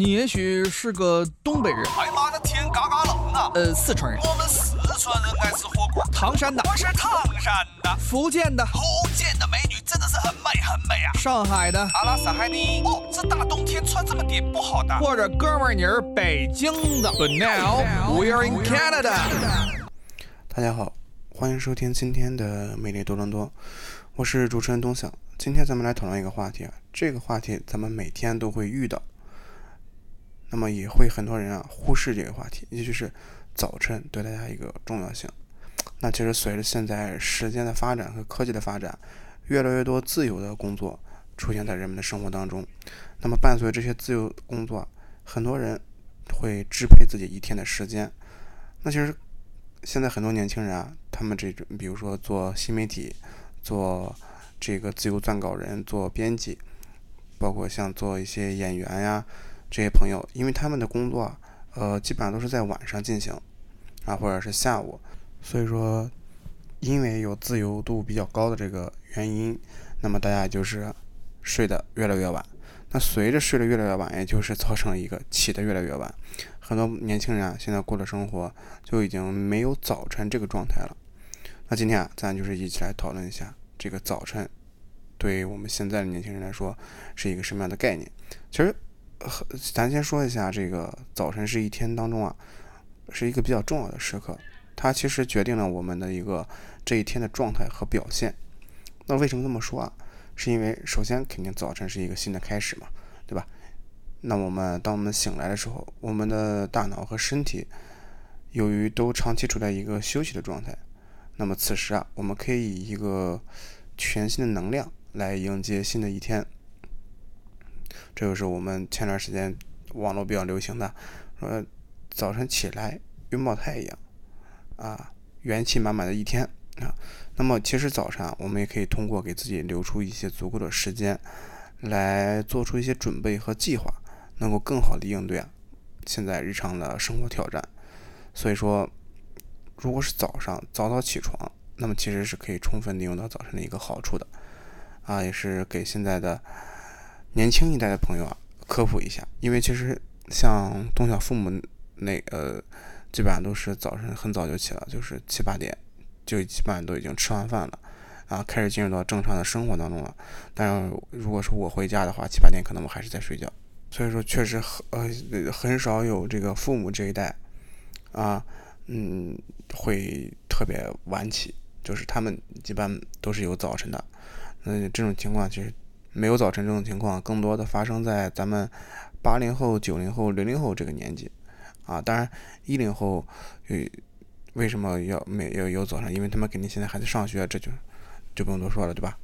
你也许是个东北人，哎妈的天嘎嘎冷啊！呃，四川人，我们四川人爱吃火锅。唐山的，我是唐山的，福建的，福建的美女真的是很美很美啊！上海的，阿拉斯海尼。哦，这大冬天穿这么点不好的。或者哥们儿你是北京的。But now we are in Canada。大家好，欢迎收听今天的美丽多伦多，我是主持人东晓。今天咱们来讨论一个话题啊，这个话题咱们每天都会遇到，那么也会很多人啊忽视这个话题，也就是早晨对大家一个重要性。那其实随着现在时间的发展和科技的发展，越来越多自由的工作出现在人们的生活当中。那么伴随这些自由工作，很多人会支配自己一天的时间。那其实现在很多年轻人啊，他们这种比如说做新媒体，做这个自由撰稿人、做编辑，包括像做一些演员呀这些朋友，因为他们的工作呃基本上都是在晚上进行啊，或者是下午。所以说，因为有自由度比较高的这个原因，那么大家就是睡得越来越晚。那随着睡得越来越晚，也就是造成了一个起得越来越晚。很多年轻人啊，现在过的生活就已经没有早晨这个状态了。那今天啊，咱就是一起来讨论一下这个早晨，对于我们现在的年轻人来说是一个什么样的概念？其实，咱先说一下这个早晨是一天当中啊，是一个比较重要的时刻。它其实决定了我们的一个这一天的状态和表现。那为什么这么说啊？是因为首先肯定早晨是一个新的开始嘛，对吧？那我们当我们醒来的时候，我们的大脑和身体由于都长期处在一个休息的状态，那么此时啊，我们可以以一个全新的能量来迎接新的一天。这就是我们前段时间网络比较流行的，说早晨起来拥抱太阳。啊，元气满满的一天啊！那么其实早上我们也可以通过给自己留出一些足够的时间，来做出一些准备和计划，能够更好的应对啊现在日常的生活挑战。所以说，如果是早上早早起床，那么其实是可以充分利用到早晨的一个好处的啊，也是给现在的年轻一代的朋友啊科普一下，因为其实像东小父母那呃。基本上都是早晨很早就起了，就是七八点，就基本上都已经吃完饭了，啊，开始进入到正常的生活当中了。但是如果是我回家的话，七八点可能我还是在睡觉。所以说，确实很呃很少有这个父母这一代，啊，嗯，会特别晚起，就是他们一般都是有早晨的。那这种情况其实没有早晨这种情况，更多的发生在咱们八零后、九零后、零零后这个年纪。啊，当然，一零后，呃，为什么要没有有早上？因为他们肯定现在还在上学，这就就不用多说了，对吧？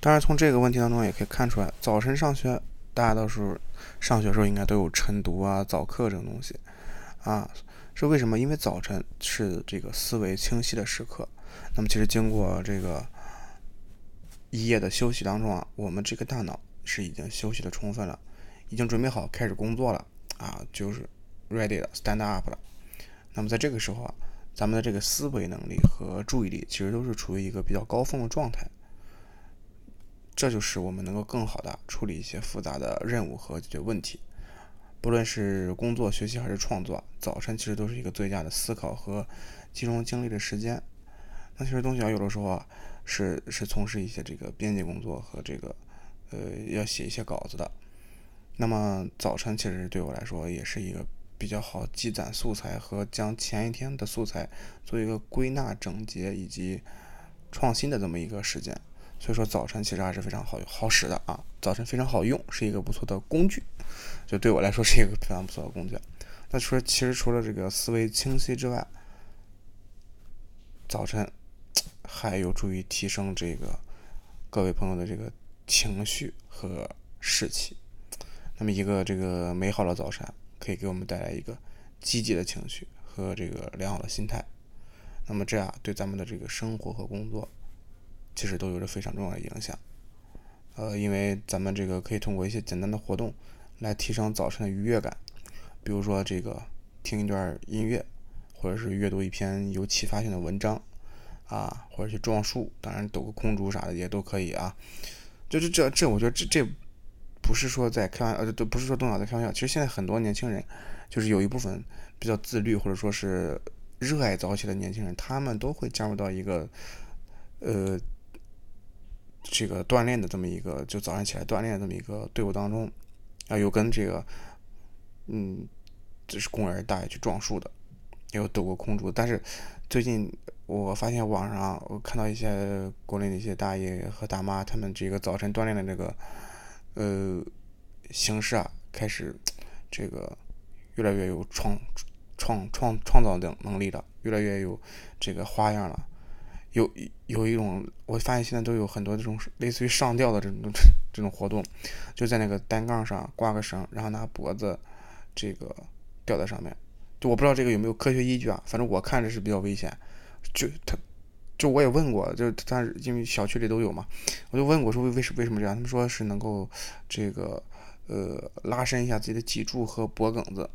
当然，从这个问题当中也可以看出来，早晨上学，大家到时候上学时候应该都有晨读啊、早课这种东西啊。是为什么？因为早晨是这个思维清晰的时刻。那么，其实经过这个一夜的休息当中啊，我们这个大脑是已经休息的充分了，已经准备好开始工作了啊，就是。ready 了，stand up 了。那么在这个时候啊，咱们的这个思维能力和注意力其实都是处于一个比较高峰的状态。这就是我们能够更好的处理一些复杂的任务和解决问题。不论是工作、学习还是创作，早晨其实都是一个最佳的思考和集中精力的时间。那其实东西小有的时候啊，是是从事一些这个编辑工作和这个呃要写一些稿子的。那么早晨其实对我来说也是一个。比较好积攒素材和将前一天的素材做一个归纳整洁以及创新的这么一个时间，所以说早晨其实还是非常好用好使的啊，早晨非常好用，是一个不错的工具，就对我来说是一个非常不错的工具。那除了其实除了这个思维清晰之外，早晨还有助于提升这个各位朋友的这个情绪和士气。那么一个这个美好的早晨。可以给我们带来一个积极的情绪和这个良好的心态，那么这样对咱们的这个生活和工作其实都有着非常重要的影响。呃，因为咱们这个可以通过一些简单的活动来提升早晨的愉悦感，比如说这个听一段音乐，或者是阅读一篇有启发性的文章啊，或者去撞树，当然抖个空竹啥的也都可以啊。就是这这，我觉得这这。不是说在开玩笑呃，都不是说动脑在开玩笑。其实现在很多年轻人，就是有一部分比较自律或者说是热爱早起的年轻人，他们都会加入到一个呃这个锻炼的这么一个，就早上起来锻炼的这么一个队伍当中啊，有跟这个嗯，这是公园大爷去撞树的，有抖过空竹。但是最近我发现网上我看到一些国内的一些大爷和大妈，他们这个早晨锻炼的这个。呃，形式啊，开始这个越来越有创创创创造的能力了，越来越有这个花样了。有有一种，我发现现在都有很多这种类似于上吊的这种这种活动，就在那个单杠上挂个绳，然后拿脖子这个吊在上面。就我不知道这个有没有科学依据啊，反正我看着是比较危险。就他。就我也问过，就是但是因为小区里都有嘛，我就问过说为为什为什么这样？他们说是能够这个呃拉伸一下自己的脊柱和脖梗子，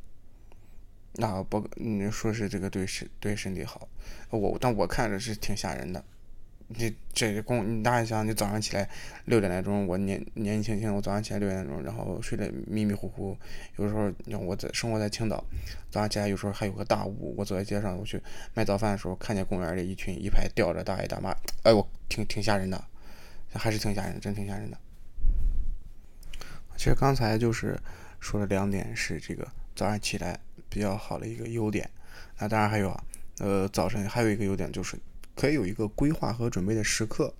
那脖嗯说是这个对身对身体好，我但我看着是挺吓人的。你这工，你大家想，你早上起来六点来钟，我年年纪轻轻，我早上起来六点钟，然后睡得迷迷糊糊，有时候你看我在生活在青岛，早上起来有时候还有个大雾，我走在街上，我去买早饭的时候，看见公园里一群一排吊着大爷大妈，哎，我挺挺吓人的，还是挺吓人，真挺吓人的。其实刚才就是说了两点，是这个早上起来比较好的一个优点，那当然还有啊，呃，早晨还有一个优点就是。可以有一个规划和准备的时刻，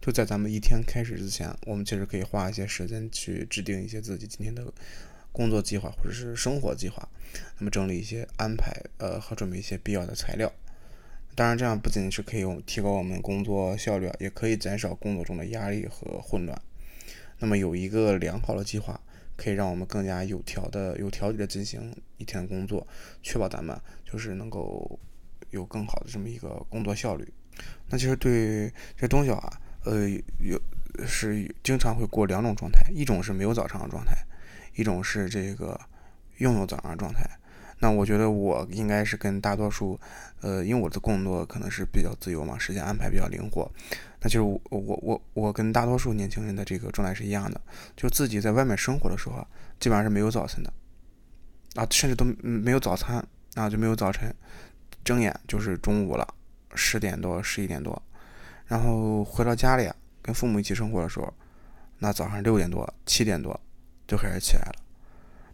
就在咱们一天开始之前，我们其实可以花一些时间去制定一些自己今天的工作计划或者是生活计划，那么整理一些安排，呃，和准备一些必要的材料。当然，这样不仅是可以提高我们工作效率，也可以减少工作中的压力和混乱。那么有一个良好的计划，可以让我们更加有条的、有条理的进行一天的工作，确保咱们就是能够有更好的这么一个工作效率。那其实对这东西啊，呃，有是经常会过两种状态，一种是没有早上的状态，一种是这个拥有早上的状态。那我觉得我应该是跟大多数，呃，因为我的工作可能是比较自由嘛，时间安排比较灵活。那就是我我我我跟大多数年轻人的这个状态是一样的，就自己在外面生活的时候，基本上是没有早晨的，啊，甚至都没有早餐，啊，就没有早晨，睁眼就是中午了。十点多、十一点多，然后回到家里，跟父母一起生活的时候，那早上六点多、七点多就开始起来了。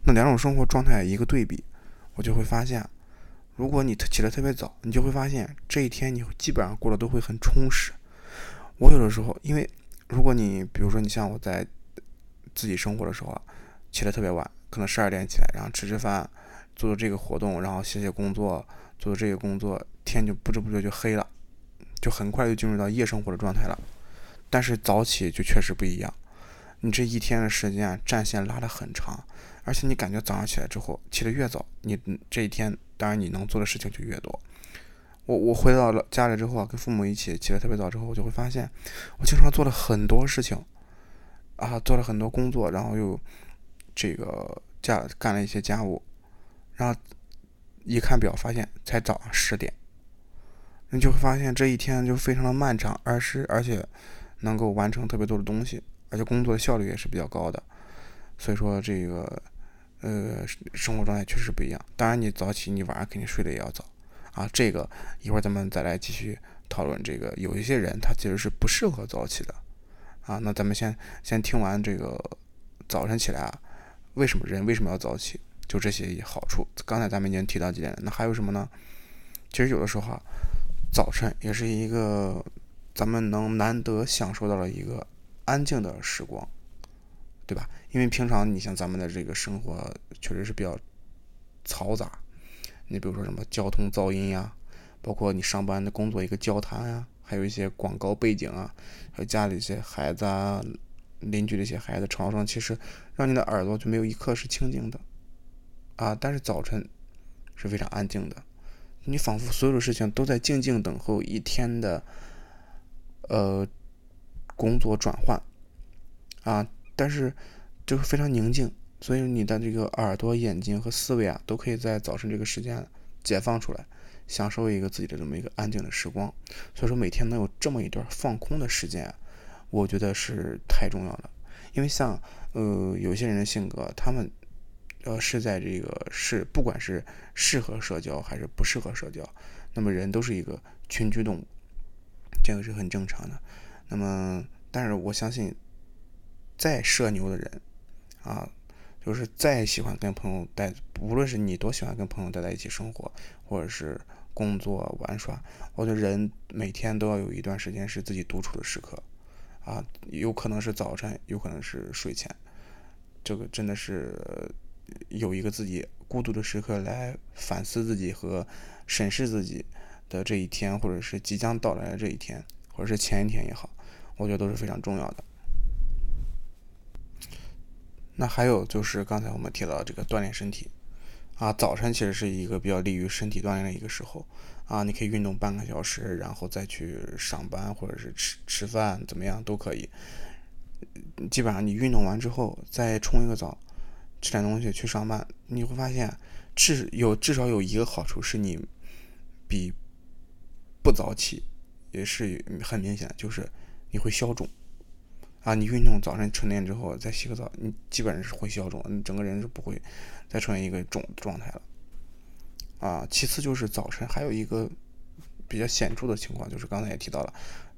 那两种生活状态一个对比，我就会发现，如果你起得特别早，你就会发现这一天你基本上过得都会很充实。我有的时候，因为如果你比如说你像我在自己生活的时候，起得特别晚，可能十二点起来，然后吃吃饭，做做这个活动，然后写写工作，做这个工作。天就不知不觉就黑了，就很快就进入到夜生活的状态了。但是早起就确实不一样，你这一天的时间战线拉得很长，而且你感觉早上起来之后起得越早，你这一天当然你能做的事情就越多。我我回到了家里之后啊，跟父母一起起得特别早之后，我就会发现我经常做了很多事情啊，做了很多工作，然后又这个家干了一些家务，然后一看表发现才早上十点。你就会发现这一天就非常的漫长，而是而且能够完成特别多的东西，而且工作效率也是比较高的。所以说这个呃生活状态确实不一样。当然你早起，你晚上肯定睡得也要早啊。这个一会儿咱们再来继续讨论。这个有一些人他其实是不适合早起的啊。那咱们先先听完这个早晨起来啊，为什么人为什么要早起？就这些好处。刚才咱们已经提到几点了，那还有什么呢？其实有的时候啊。早晨也是一个咱们能难得享受到了一个安静的时光，对吧？因为平常你像咱们的这个生活确实是比较嘈杂，你比如说什么交通噪音呀，包括你上班的工作一个交谈啊，还有一些广告背景啊，还有家里一些孩子啊，邻居的一些孩子吵声，其实让你的耳朵就没有一刻是清静的啊。但是早晨是非常安静的。你仿佛所有的事情都在静静等候一天的，呃，工作转换，啊，但是就是非常宁静，所以你的这个耳朵、眼睛和思维啊，都可以在早晨这个时间解放出来，享受一个自己的这么一个安静的时光。所以说，每天能有这么一段放空的时间，我觉得是太重要了。因为像呃有些人的性格，他们呃是在这个是不管是适合社交还是不适合社交，那么人都是一个群居动物，这个是很正常的。那么，但是我相信，再社牛的人啊，就是再喜欢跟朋友待，无论是你多喜欢跟朋友待在一起生活，或者是工作玩耍，我觉得人每天都要有一段时间是自己独处的时刻。啊，有可能是早晨，有可能是睡前，这个真的是有一个自己孤独的时刻来反思自己和审视自己的这一天，或者是即将到来的这一天，或者是前一天也好，我觉得都是非常重要的。那还有就是刚才我们提到这个锻炼身体。啊，早晨其实是一个比较利于身体锻炼的一个时候啊，你可以运动半个小时，然后再去上班或者是吃吃饭，怎么样都可以。基本上你运动完之后再冲一个澡，吃点东西去上班，你会发现至有至少有一个好处是你比不早起也是很明显，就是你会消肿。啊，你运动早晨晨练之后再洗个澡，你基本上是会消肿，你整个人是不会再出现一个肿的状态了。啊，其次就是早晨还有一个比较显著的情况，就是刚才也提到了，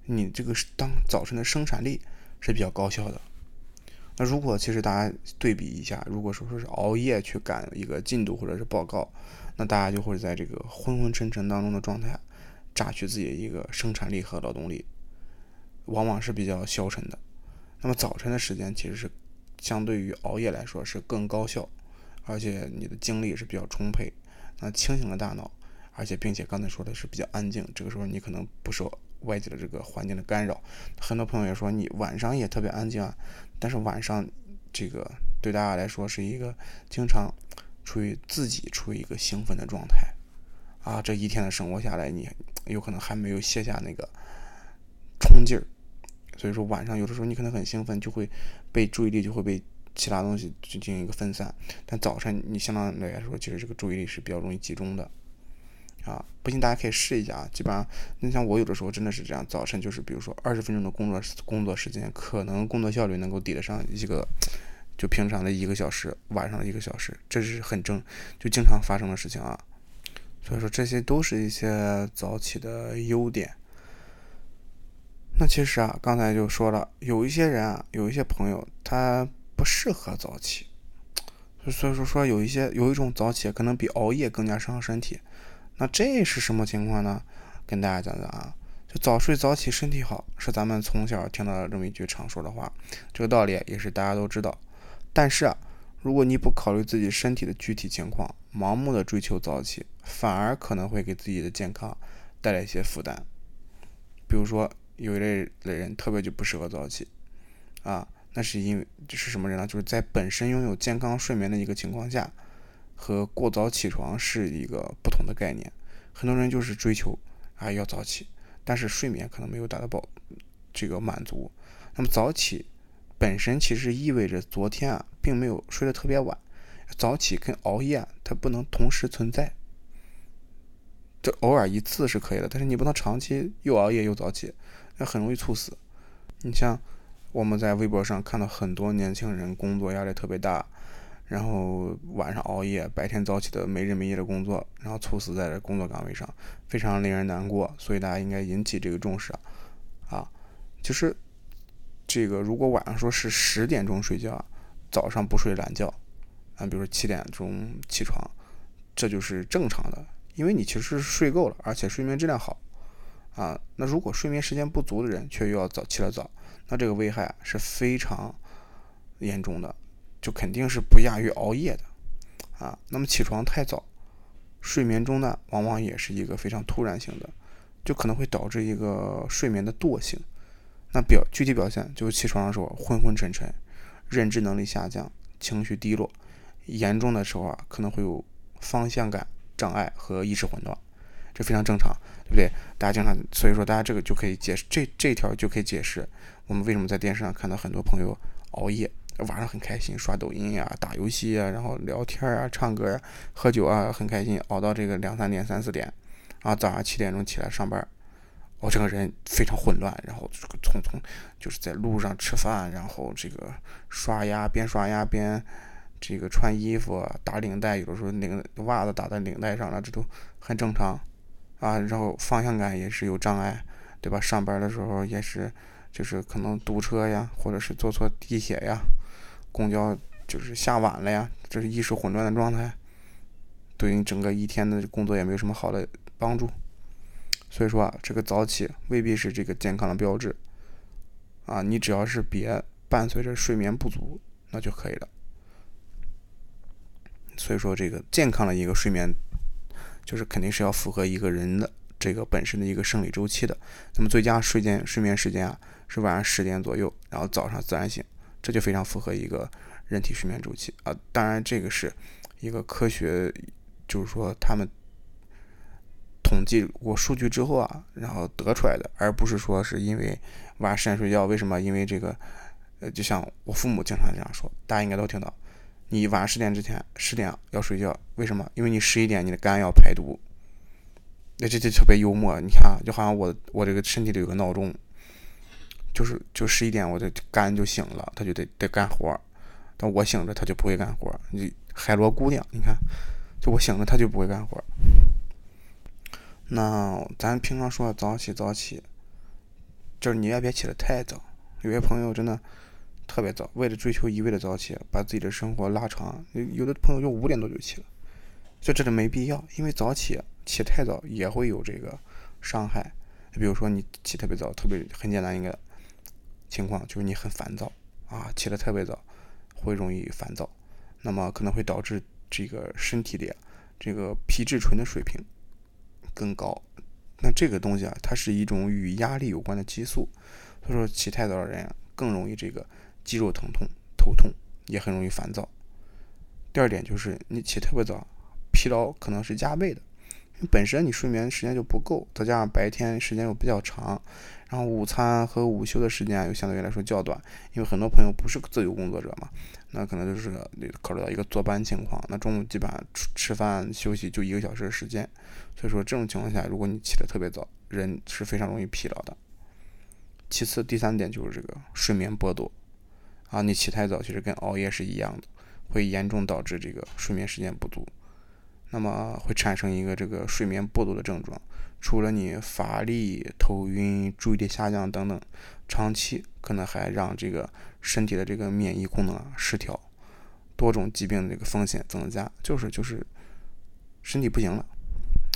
你这个当早晨的生产力是比较高效的。那如果其实大家对比一下，如果说说是熬夜去赶一个进度或者是报告，那大家就会在这个昏昏沉沉当中的状态，榨取自己的一个生产力和劳动力，往往是比较消沉的。那么早晨的时间其实是相对于熬夜来说是更高效，而且你的精力是比较充沛，那清醒的大脑，而且并且刚才说的是比较安静，这个时候你可能不受外界的这个环境的干扰。很多朋友也说你晚上也特别安静啊，但是晚上这个对大家来说是一个经常处于自己处于一个兴奋的状态啊，这一天的生活下来，你有可能还没有卸下那个冲劲儿。所以说晚上有的时候你可能很兴奋，就会被注意力就会被其他东西去进行一个分散。但早晨你相对来说，其实这个注意力是比较容易集中的啊。不信大家可以试一下啊。基本上你像我有的时候真的是这样，早晨就是比如说二十分钟的工作工作时间，可能工作效率能够抵得上一个就平常的一个小时，晚上的一个小时，这是很正就经常发生的事情啊。所以说这些都是一些早起的优点。那其实啊，刚才就说了，有一些人啊，有一些朋友他不适合早起，所以说说有一些有一种早起可能比熬夜更加伤身体。那这是什么情况呢？跟大家讲讲啊，就早睡早起身体好，是咱们从小听到的这么一句常说的话，这个道理也是大家都知道。但是啊，如果你不考虑自己身体的具体情况，盲目的追求早起，反而可能会给自己的健康带来一些负担，比如说。有一类的人特别就不适合早起，啊，那是因为就是什么人呢？就是在本身拥有健康睡眠的一个情况下，和过早起床是一个不同的概念。很多人就是追求啊要早起，但是睡眠可能没有达到饱这个满足。那么早起本身其实意味着昨天啊并没有睡得特别晚。早起跟熬夜它不能同时存在，这偶尔一次是可以的，但是你不能长期又熬夜又早起。那很容易猝死。你像我们在微博上看到很多年轻人工作压力特别大，然后晚上熬夜，白天早起的没日没夜的工作，然后猝死在这工作岗位上，非常令人难过。所以大家应该引起这个重视啊！啊，就是这个如果晚上说是十点钟睡觉，早上不睡懒觉，啊，比如说七点钟起床，这就是正常的，因为你其实是睡够了，而且睡眠质量好。啊，那如果睡眠时间不足的人却又要早起来早，那这个危害是非常严重的，就肯定是不亚于熬夜的啊。那么起床太早，睡眠中呢，往往也是一个非常突然性的，就可能会导致一个睡眠的惰性。那表具体表现就是起床的时候昏昏沉沉，认知能力下降，情绪低落，严重的时候啊，可能会有方向感障碍和意识混乱。这非常正常，对不对？大家经常，所以说大家这个就可以解释，这这条就可以解释我们为什么在电视上看到很多朋友熬夜，晚上很开心刷抖音呀、打游戏呀，然后聊天啊、唱歌啊、喝酒啊，很开心，熬到这个两三点、三四点，然后早上七点钟起来上班，我整个人非常混乱，然后这个匆匆就是在路上吃饭，然后这个刷牙边刷牙边这个穿衣服打领带，有的时候领袜子打在领带上了，这都很正常啊。然后方向感也是有障碍，对吧？上班的时候也是，就是可能堵车呀，或者是坐错地铁呀，公交就是下晚了呀，这是意识混乱的状态，对你整个一天的工作也没有什么好的帮助。所以说啊，这个早起未必是这个健康的标志啊，你只要是别伴随着睡眠不足，那就可以了。所以说，这个健康的一个睡眠，就是肯定是要符合一个人的这个本身的一个生理周期的。那么最佳睡间睡眠时间啊，是晚上十点左右，然后早上自然醒，这就非常符合一个人体睡眠周期啊。当然，这个是一个科学，就是说他们。统计过数据之后啊，然后得出来的，而不是说是因为晚上十点睡觉，为什么？因为这个，呃，就像我父母经常这样说，大家应该都听到，你晚上十点之前十点要睡觉，为什么？因为你十一点你的肝要排毒。那这这特别幽默，你看，就好像我我这个身体里有个闹钟，就是就十一点我就干就醒了，他就得得干活，但我醒着他就不会干活。你海螺姑娘，你看，就我醒了他就不会干活。那咱平常说早起早起，就是你也别起得太早。有些朋友真的特别早，为了追求一味的早起，把自己的生活拉长。有的朋友就五点多就起了，就这里没必要。因为早起起太早也会有这个伤害。比如说你起特别早，特别很简单一个情况就是你很烦躁啊，起得特别早会容易烦躁，那么可能会导致这个身体里这个皮质醇的水平。更高，那这个东西啊，它是一种与压力有关的激素，所以说起太早的人啊，更容易这个肌肉疼痛、头痛，也很容易烦躁。第二点就是你起特别早，疲劳可能是加倍的，本身你睡眠时间就不够，再加上白天时间又比较长。然后午餐和午休的时间又相对于来说较短，因为很多朋友不是自由工作者嘛，那可能就是考虑到一个坐班情况，那中午基本上吃吃饭休息就一个小时的时间，所以说这种情况下，如果你起得特别早，人是非常容易疲劳的。其次，第三点就是这个睡眠剥夺，啊，你起太早其实跟熬夜是一样的，会严重导致这个睡眠时间不足，那么会产生一个这个睡眠剥夺的症状。除了你乏力、头晕、注意力下降等等，长期可能还让这个身体的这个免疫功能啊失调，多种疾病的这个风险增加，就是就是身体不行了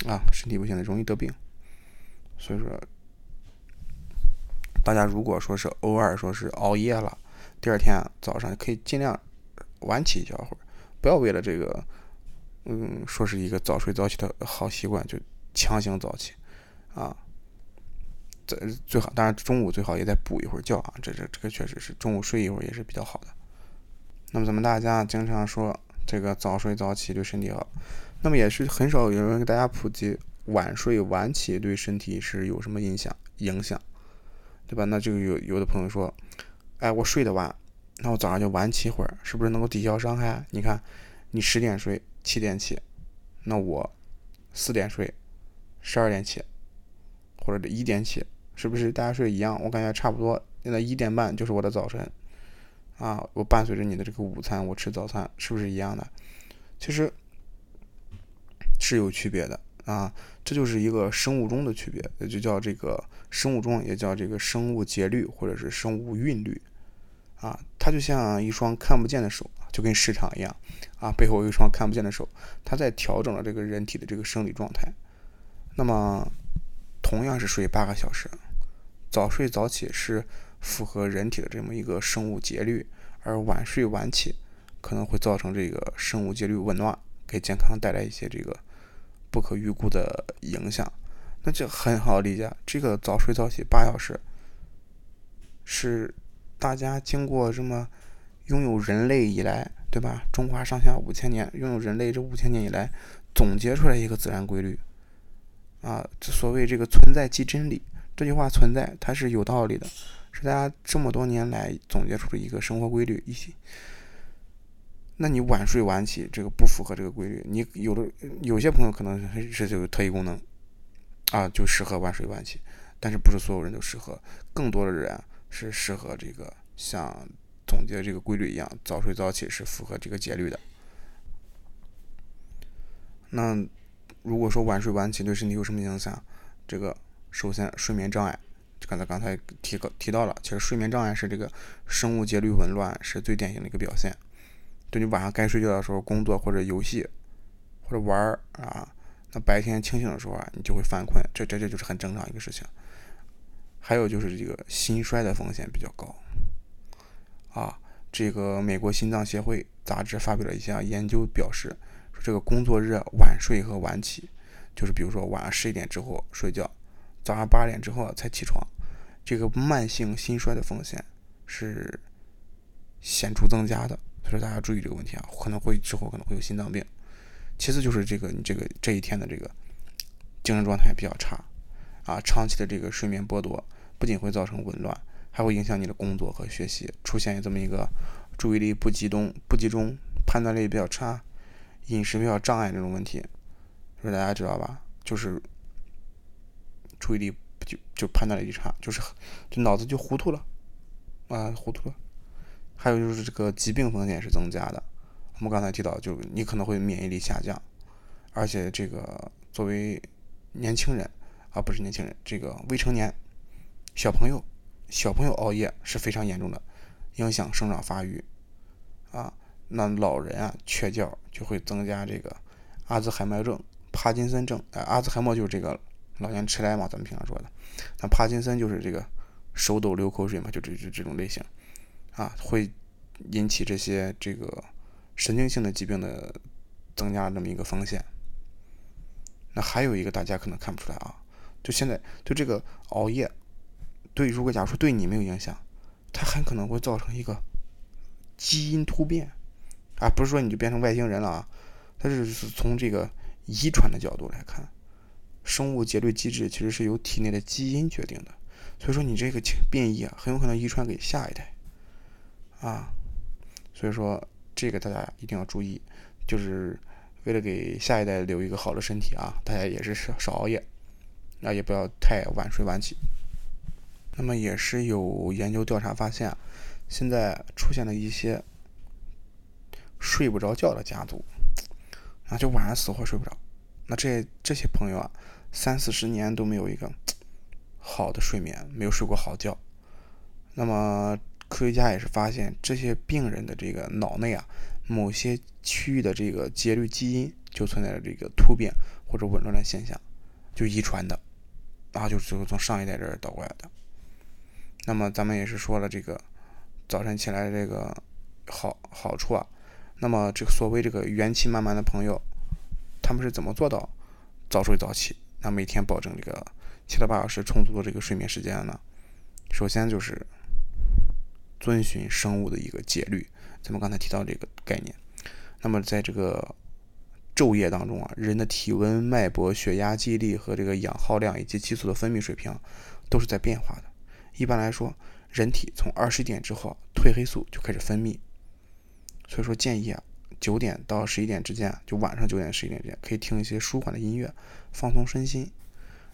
啊，身体不行了容易得病。所以说，大家如果说是偶尔说是熬夜了，第二天早上可以尽量晚起一小会儿，不要为了这个，嗯，说是一个早睡早起的好习惯就。强行早起，啊，这最好，当然中午最好也得补一会儿觉啊，这这这个确实是中午睡一会儿也是比较好的。那么咱们大家经常说这个早睡早起对身体好，那么也是很少有人给大家普及晚睡晚起对身体是有什么影响影响，对吧？那就有有的朋友说，哎，我睡得晚，那我早上就晚起会儿，是不是能够抵消伤害？你看，你十点睡，七点起，那我四点睡。十二点起，或者一点起，是不是大家睡一样？我感觉差不多。现在一点半就是我的早晨，啊，我伴随着你的这个午餐，我吃早餐，是不是一样的？其实是有区别的啊，这就是一个生物钟的区别，也就叫这个生物钟，也叫这个生物节律或者是生物韵律，啊，它就像一双看不见的手，就跟市场一样，啊，背后有一双看不见的手，它在调整了这个人体的这个生理状态。那么，同样是睡八个小时，早睡早起是符合人体的这么一个生物节律，而晚睡晚起可能会造成这个生物节律紊乱，给健康带来一些这个不可预估的影响。那就很好理解，这个早睡早起八小时是大家经过这么拥有人类以来，对吧？中华上下五千年，拥有人类这五千年以来总结出来一个自然规律。啊，所谓这个存在即真理这句话存在，它是有道理的，是大家这么多年来总结出的一个生活规律。一，那你晚睡晚起，这个不符合这个规律。你有的有些朋友可能是有特异功能，啊，就适合晚睡晚起。但是不是所有人都适合，更多的人是适合这个像总结这个规律一样，早睡早起是符合这个节律的。那如果说晚睡晚起对身体有什么影响？这个首先睡眠障碍，刚才刚才提个提到了，其实睡眠障碍是这个生物节律紊乱是最典型的一个表现。就你晚上该睡觉的时候工作或者游戏或者玩儿啊，那白天清醒的时候啊，你就会犯困，这这这就是很正常一个事情。还有就是这个心衰的风险比较高啊。这个美国心脏协会杂志发表了一项研究，表示说这个工作日晚睡和晚起，就是比如说晚上十一点之后睡觉，早上八点之后才起床，这个慢性心衰的风险是显著增加的。所以说大家注意这个问题啊，可能会之后可能会有心脏病。其次就是这个你这个这一天的这个精神状态比较差啊，长期的这个睡眠剥夺不仅会造成紊乱。还会影响你的工作和学习，出现这么一个注意力不集中、不集中、判断力比较差、饮食比较障碍这种问题，说大家知道吧？就是注意力就就判断力差，就是就脑子就糊涂了啊，糊涂了。还有就是这个疾病风险是增加的。我们刚才提到，就你可能会免疫力下降，而且这个作为年轻人啊，不是年轻人，这个未成年小朋友。小朋友熬夜是非常严重的，影响生长发育啊。那老人啊缺觉就会增加这个阿兹海默症、帕金森症。阿兹海默就是这个老年痴呆嘛，咱们平常说的。那帕金森就是这个手抖流口水嘛，就这这这种类型啊，会引起这些这个神经性的疾病的增加这么一个风险。那还有一个大家可能看不出来啊，就现在就这个熬夜。对，如果假如说对你没有影响，它很可能会造成一个基因突变啊，不是说你就变成外星人了啊，它是从这个遗传的角度来看，生物节律机制其实是由体内的基因决定的，所以说你这个变异啊，很有可能遗传给下一代啊，所以说这个大家一定要注意，就是为了给下一代留一个好的身体啊，大家也是少少熬夜，那也不要太晚睡晚起。那么也是有研究调查发现，现在出现了一些睡不着觉的家族，啊，就晚上死活睡不着。那这这些朋友啊，三四十年都没有一个好的睡眠，没有睡过好觉。那么科学家也是发现，这些病人的这个脑内啊，某些区域的这个节律基因就存在着这个突变或者紊乱的现象，就遗传的，然后就是从上一代这儿倒过来的。那么咱们也是说了这个早晨起来这个好好处啊。那么这个所谓这个元气满满的朋友，他们是怎么做到早睡早起？那每天保证这个七到八小时充足的这个睡眠时间呢？首先就是遵循生物的一个节律。咱们刚才提到这个概念。那么在这个昼夜当中啊，人的体温、脉搏、血压、记忆力和这个氧耗量以及激素的分泌水平都是在变化的。一般来说，人体从二十点之后，褪黑素就开始分泌。所以说，建议啊，九点到十一点之间，就晚上九点十一点之间，可以听一些舒缓的音乐，放松身心。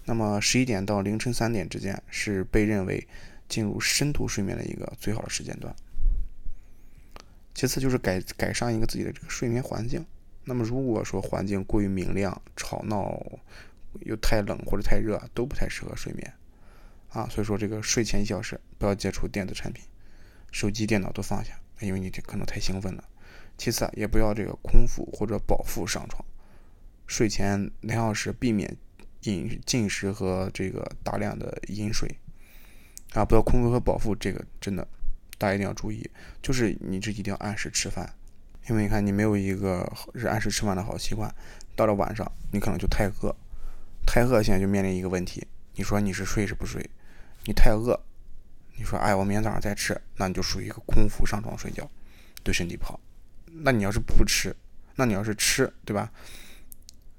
那么，十一点到凌晨三点之间，是被认为进入深度睡眠的一个最好的时间段。其次就是改改善一个自己的这个睡眠环境。那么，如果说环境过于明亮、吵闹，又太冷或者太热，都不太适合睡眠。啊，所以说这个睡前一小时不要接触电子产品，手机、电脑都放下，因为你可能太兴奋了。其次啊，也不要这个空腹或者饱腹上床，睡前两小时避免饮进食和这个大量的饮水。啊，不要空腹和饱腹，这个真的大家一定要注意，就是你这一定要按时吃饭，因为你看你没有一个是按时吃饭的好习惯，到了晚上你可能就太饿，太饿现在就面临一个问题，你说你是睡是不睡？你太饿，你说哎，我明天早上再吃，那你就属于一个空腹上床睡觉，对身体不好。那你要是不吃，那你要是吃，对吧？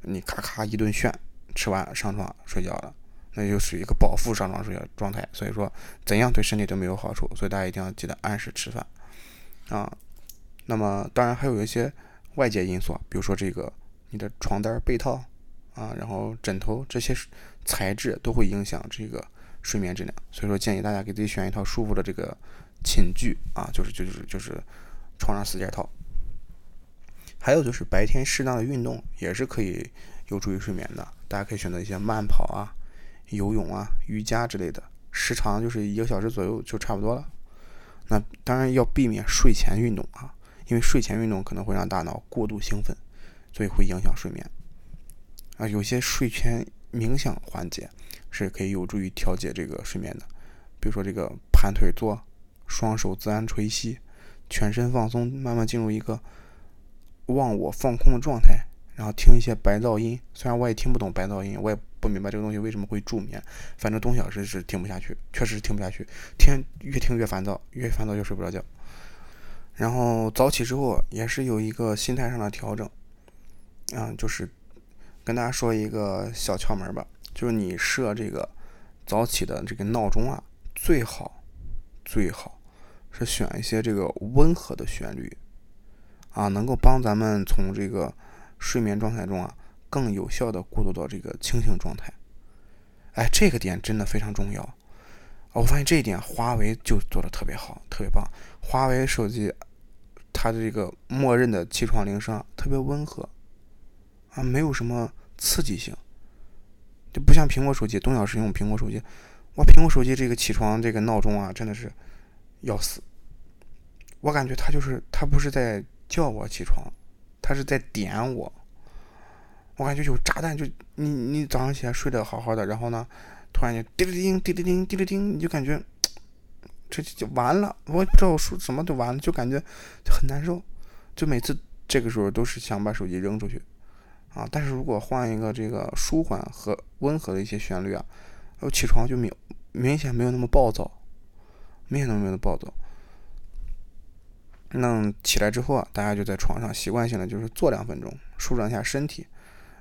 你咔咔一顿炫，吃完上床睡觉了，那就属于一个饱腹上床睡觉状态。所以说，怎样对身体都没有好处。所以大家一定要记得按时吃饭啊。那么当然还有一些外界因素，比如说这个你的床单、被套啊，然后枕头这些材质都会影响这个。睡眠质量。所以说建议大家给自己选一套舒服的这个寝具啊，就是就是就是床上四件套。还有就是白天适当的运动也是可以有助于睡眠的，大家可以选择一些慢跑啊、游泳啊、瑜伽之类的，时长就是一个小时左右就差不多了。那当然要避免睡前运动啊，因为睡前运动可能会让大脑过度兴奋，所以会影响睡眠。啊，有些睡前冥想环节是可以有助于调节这个睡眠的，比如说这个盘腿坐，双手自然垂膝，全身放松，慢慢进入一个。忘我放空的状态，然后听一些白噪音。虽然我也听不懂白噪音，我也不明白这个东西为什么会助眠。反正东小时是听不下去，确实听不下去，听越听越烦躁，越烦躁越睡不着觉。然后早起之后也是有一个心态上的调整，啊，就是跟大家说一个小窍门吧，就是你设这个早起的这个闹钟啊，最好最好是选一些这个温和的旋律。啊，能够帮咱们从这个睡眠状态中啊，更有效的过渡到这个清醒状态。哎，这个点真的非常重要。我发现这一点华为就做的特别好，特别棒。华为手机它的这个默认的起床铃声特别温和，啊，没有什么刺激性，就不像苹果手机。东小时用苹果手机，哇，苹果手机这个起床这个闹钟啊，真的是要死。我感觉它就是它不是在。叫我起床，他是在点我，我感觉有炸弹，就你你早上起来睡得好好的，然后呢，突然间滴哩叮滴哩叮滴哩叮，你就感觉这就完了，我也不知道我说什么都完了，就感觉就很难受，就每次这个时候都是想把手机扔出去啊。但是如果换一个这个舒缓和温和的一些旋律啊，我起床就没有明显没有那么暴躁，明显都没有那么暴躁。那起来之后啊，大家就在床上习惯性的就是坐两分钟，舒展一下身体，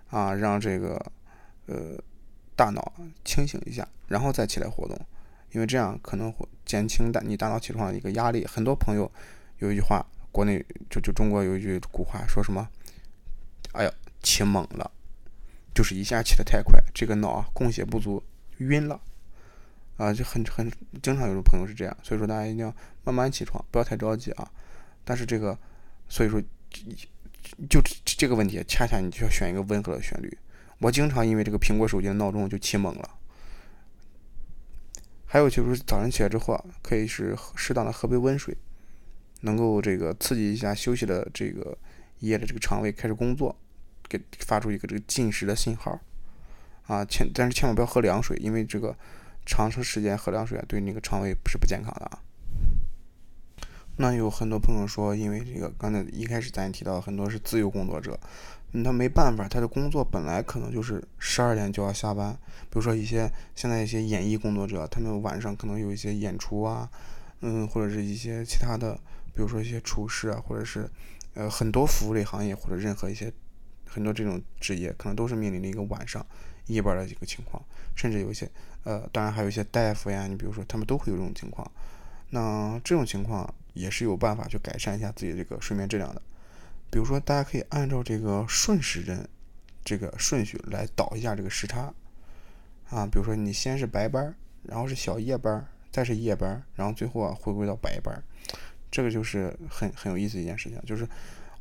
啊，让这个呃大脑清醒一下，然后再起来活动，因为这样可能会减轻大你大脑起床的一个压力。很多朋友有一句话，国内就就中国有一句古话说什么？哎呀，起猛了，就是一下起得太快，这个脑啊供血不足，晕了，啊，就很很经常有的朋友是这样，所以说大家一定要慢慢起床，不要太着急啊。但是这个，所以说，就这个问题，恰恰你就要选一个温和的旋律。我经常因为这个苹果手机的闹钟就起猛了。还有就是早上起来之后啊，可以是适当的喝杯温水，能够这个刺激一下休息的这个夜的这个肠胃开始工作，给发出一个这个进食的信号。啊，千但是千万不要喝凉水，因为这个长时时间喝凉水啊，对那个肠胃不是不健康的啊。那有很多朋友说，因为这个刚才一开始咱也提到，很多是自由工作者，他没办法，他的工作本来可能就是十二点就要下班。比如说一些现在一些演艺工作者，他们晚上可能有一些演出啊，嗯，或者是一些其他的，比如说一些厨师啊，或者是呃很多服务类行业或者任何一些很多这种职业，可能都是面临的一个晚上夜班的一个情况，甚至有一些呃，当然还有一些大夫呀，你比如说他们都会有这种情况。那这种情况也是有办法去改善一下自己这个睡眠质量的，比如说大家可以按照这个顺时针这个顺序来倒一下这个时差啊，比如说你先是白班，然后是小夜班，再是夜班，然后最后啊回归到白班，这个就是很很有意思一件事情。就是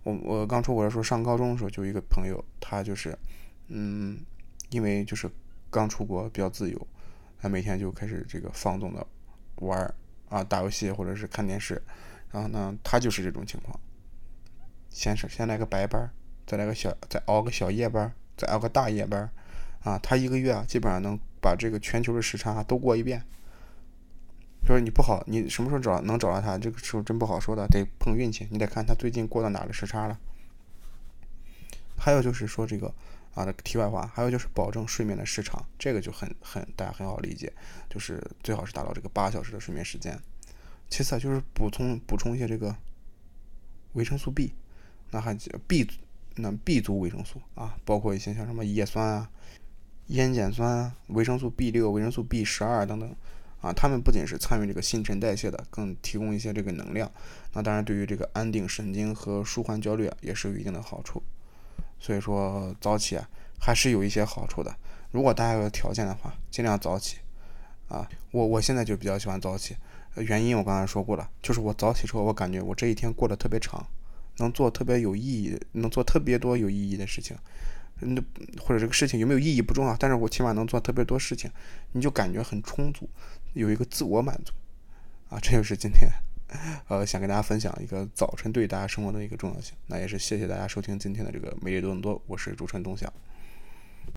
我我刚出国的时候上高中的时候，就一个朋友，他就是嗯，因为就是刚出国比较自由，他每天就开始这个放纵的玩。啊，打游戏或者是看电视，然后呢，他就是这种情况。先是先来个白班，再来个小，再熬个小夜班，再熬个大夜班，啊，他一个月啊，基本上能把这个全球的时差都过一遍。就是你不好，你什么时候找能找到他？这个时候真不好说的，得碰运气。你得看他最近过到哪个时差了。还有就是说这个。啊，这个题外话，还有就是保证睡眠的时长，这个就很很大家很好理解，就是最好是达到这个八小时的睡眠时间。其次，就是补充补充一些这个维生素 B，那还 B 那 B 族维生素啊，包括一些像什么叶酸啊、烟碱酸啊、维生素 B 六、维生素 B 十二等等啊，它们不仅是参与这个新陈代谢的，更提供一些这个能量。那当然，对于这个安定神经和舒缓焦虑啊，也是有一定的好处。所以说早起啊，还是有一些好处的。如果大家有条件的话，尽量早起啊，我我现在就比较喜欢早起，原因我刚才说过了，就是我早起之后，我感觉我这一天过得特别长，能做特别有意义，能做特别多有意义的事情。那或者这个事情有没有意义不重要，但是我起码能做特别多事情，你就感觉很充足，有一个自我满足啊。这就是今天呃想跟大家分享一个早晨对大家生活的一个重要性。那也是谢谢大家收听今天的这个每日多伦多，我是主持人东晓。